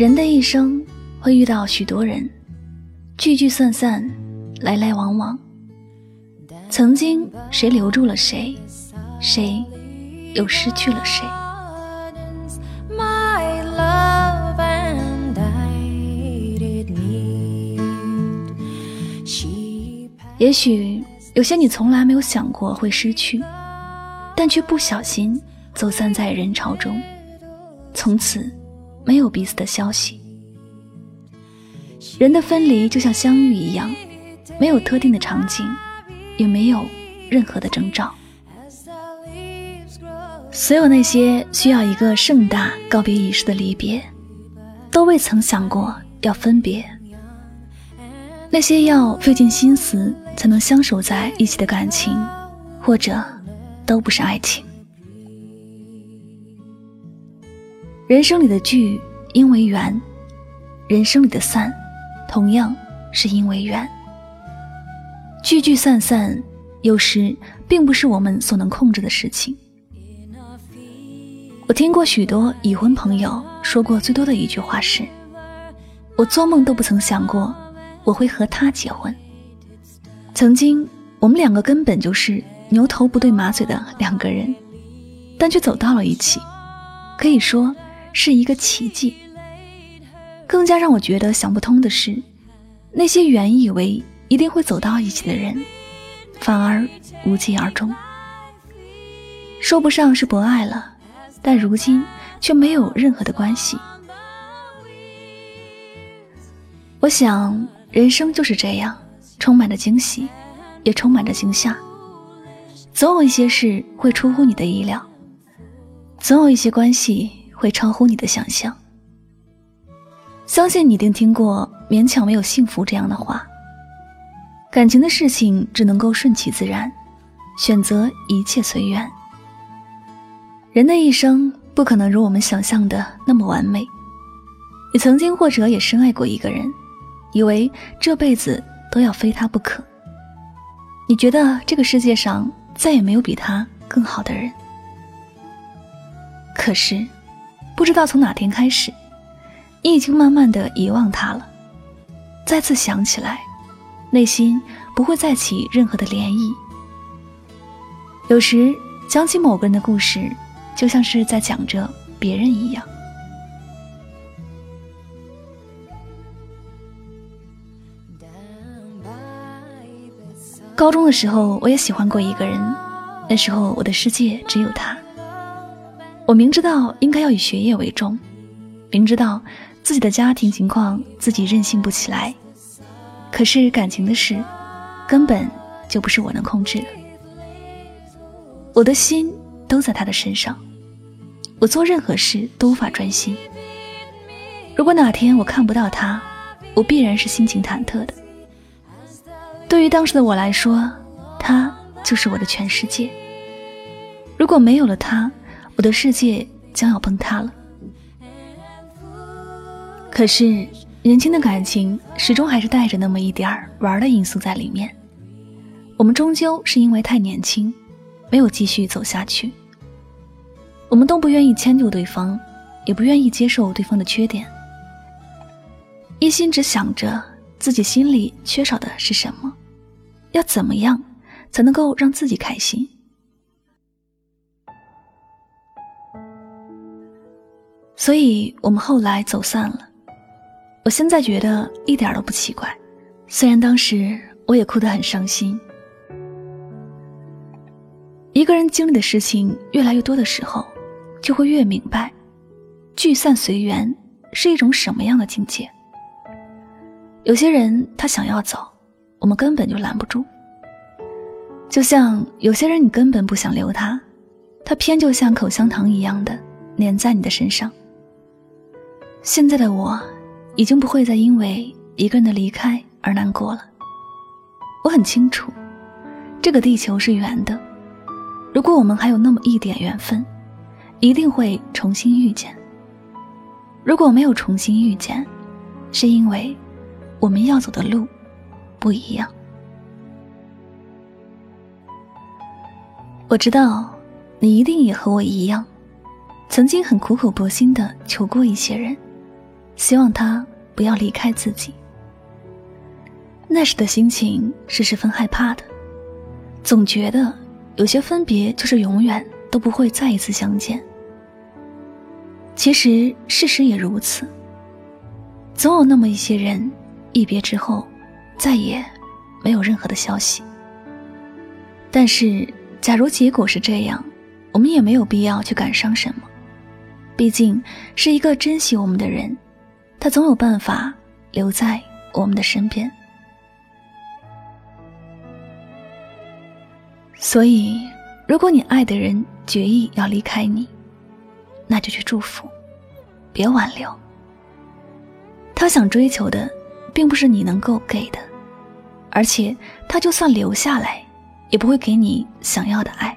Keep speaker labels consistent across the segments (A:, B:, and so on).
A: 人的一生会遇到许多人，聚聚散散，来来往往。曾经谁留住了谁，谁又失去了谁？也许有些你从来没有想过会失去，但却不小心走散在人潮中，从此。没有彼此的消息，人的分离就像相遇一样，没有特定的场景，也没有任何的征兆。所有那些需要一个盛大告别仪式的离别，都未曾想过要分别。那些要费尽心思才能相守在一起的感情，或者都不是爱情。人生里的聚因为缘，人生里的散同样是因为缘。聚聚散散，有时并不是我们所能控制的事情。我听过许多已婚朋友说过最多的一句话是：“我做梦都不曾想过我会和他结婚。”曾经我们两个根本就是牛头不对马嘴的两个人，但却走到了一起，可以说。是一个奇迹。更加让我觉得想不通的是，那些原以为一定会走到一起的人，反而无疾而终。说不上是不爱了，但如今却没有任何的关系。我想，人生就是这样，充满着惊喜，也充满着惊吓。总有一些事会出乎你的意料，总有一些关系。会超乎你的想象。相信你一定听过“勉强没有幸福”这样的话。感情的事情只能够顺其自然，选择一切随缘。人的一生不可能如我们想象的那么完美。你曾经或者也深爱过一个人，以为这辈子都要非他不可。你觉得这个世界上再也没有比他更好的人。可是。不知道从哪天开始，你已经慢慢的遗忘他了。再次想起来，内心不会再起任何的涟漪。有时讲起某个人的故事，就像是在讲着别人一样。高中的时候，我也喜欢过一个人，那时候我的世界只有他。我明知道应该要以学业为重，明知道自己的家庭情况自己任性不起来，可是感情的事根本就不是我能控制的。我的心都在他的身上，我做任何事都无法专心。如果哪天我看不到他，我必然是心情忐忑的。对于当时的我来说，他就是我的全世界。如果没有了他，我的世界将要崩塌了。可是，年轻的感情始终还是带着那么一点儿玩的因素在里面。我们终究是因为太年轻，没有继续走下去。我们都不愿意迁就对方，也不愿意接受对方的缺点，一心只想着自己心里缺少的是什么，要怎么样才能够让自己开心。所以我们后来走散了，我现在觉得一点都不奇怪，虽然当时我也哭得很伤心。一个人经历的事情越来越多的时候，就会越明白，聚散随缘是一种什么样的境界。有些人他想要走，我们根本就拦不住；就像有些人你根本不想留他，他偏就像口香糖一样的粘在你的身上。现在的我，已经不会再因为一个人的离开而难过了。我很清楚，这个地球是圆的，如果我们还有那么一点缘分，一定会重新遇见。如果没有重新遇见，是因为我们要走的路不一样。我知道，你一定也和我一样，曾经很苦口婆心的求过一些人。希望他不要离开自己。那时的心情是十分害怕的，总觉得有些分别就是永远都不会再一次相见。其实事实也如此，总有那么一些人，一别之后，再也没有任何的消息。但是，假如结果是这样，我们也没有必要去感伤什么。毕竟，是一个珍惜我们的人，他总有办法留在我们的身边。所以，如果你爱的人决意要离开你，那就去祝福，别挽留。他想追求的，并不是你能够给的，而且他就算留下来，也不会给你想要的爱。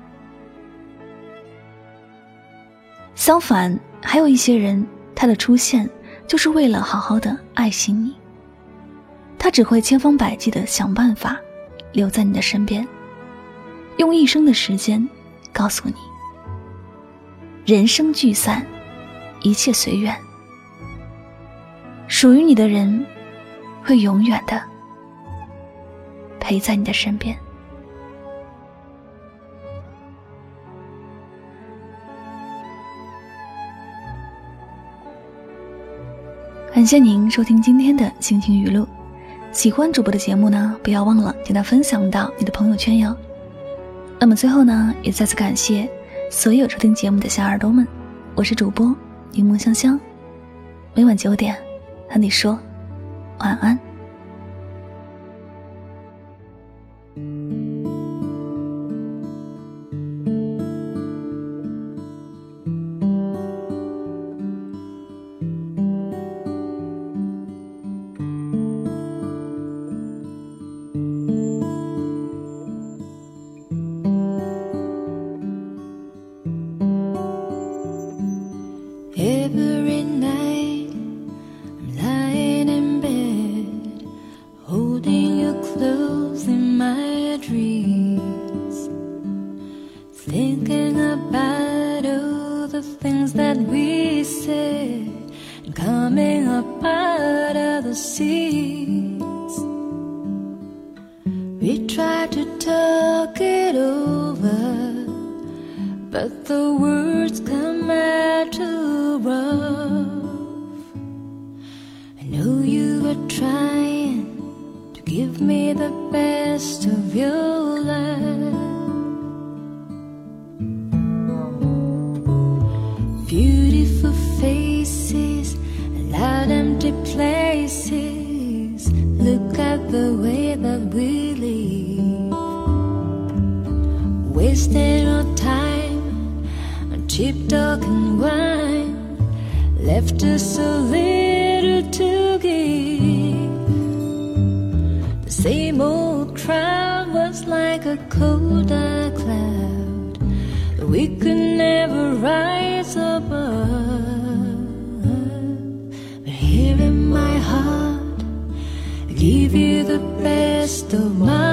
A: 相反，还有一些人，他的出现就是为了好好的爱惜你。他只会千方百计的想办法留在你的身边，用一生的时间告诉你：人生聚散，一切随缘。属于你的人，会永远的陪在你的身边。感谢您收听今天的心情语录，喜欢主播的节目呢，不要忘了给他分享到你的朋友圈哟。那么最后呢，也再次感谢所有收听节目的小耳朵们，我是主播柠檬香香，每晚九点和你说晚安。
B: We try to talk it over, but the words come out too rough. I know you were trying to give me the best of your talk and wine, left us so little to give. The same old crowd was like a cold dark cloud that we could never rise above. But here in my heart, I give you the best of my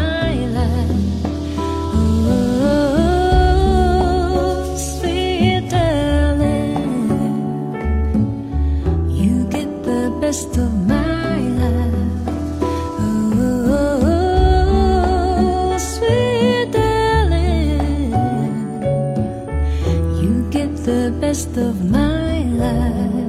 B: the best of my life.